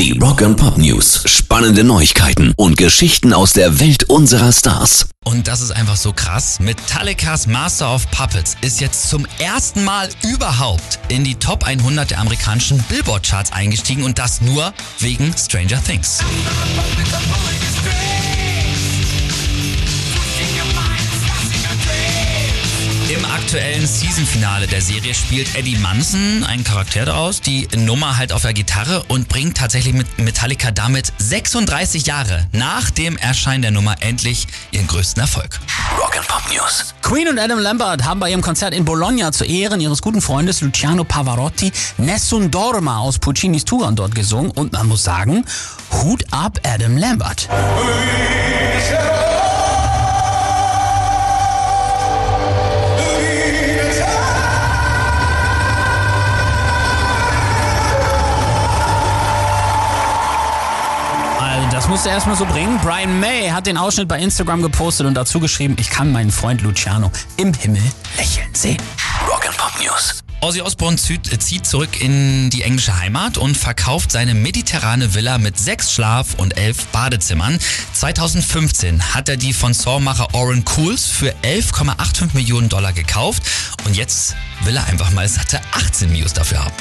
Die Rock and Pop News. Spannende Neuigkeiten und Geschichten aus der Welt unserer Stars. Und das ist einfach so krass. Metallicas Master of Puppets ist jetzt zum ersten Mal überhaupt in die Top 100 der amerikanischen Billboard-Charts eingestiegen und das nur wegen Stranger Things. Aktuellen Season-Finale der Serie spielt Eddie Munson einen Charakter daraus, die Nummer halt auf der Gitarre und bringt tatsächlich mit Metallica damit 36 Jahre nach dem Erscheinen der Nummer endlich ihren größten Erfolg. Rock and Pop News. Queen und Adam Lambert haben bei ihrem Konzert in Bologna zu Ehren ihres guten Freundes Luciano Pavarotti Nessun Dorma aus Puccinis Turan dort gesungen und man muss sagen, Hut ab Adam Lambert. Musste er erstmal so bringen. Brian May hat den Ausschnitt bei Instagram gepostet und dazu geschrieben, ich kann meinen Freund Luciano im Himmel lächeln sehen. Rock and Pop News. Ozzy Osbourne zieht zieht zurück in die englische Heimat und verkauft seine mediterrane Villa mit sechs Schlaf- und elf Badezimmern. 2015 hat er die von Songmacher Oren Cools für 11,85 Millionen Dollar gekauft und jetzt will er einfach mal satte 18 Mios dafür haben.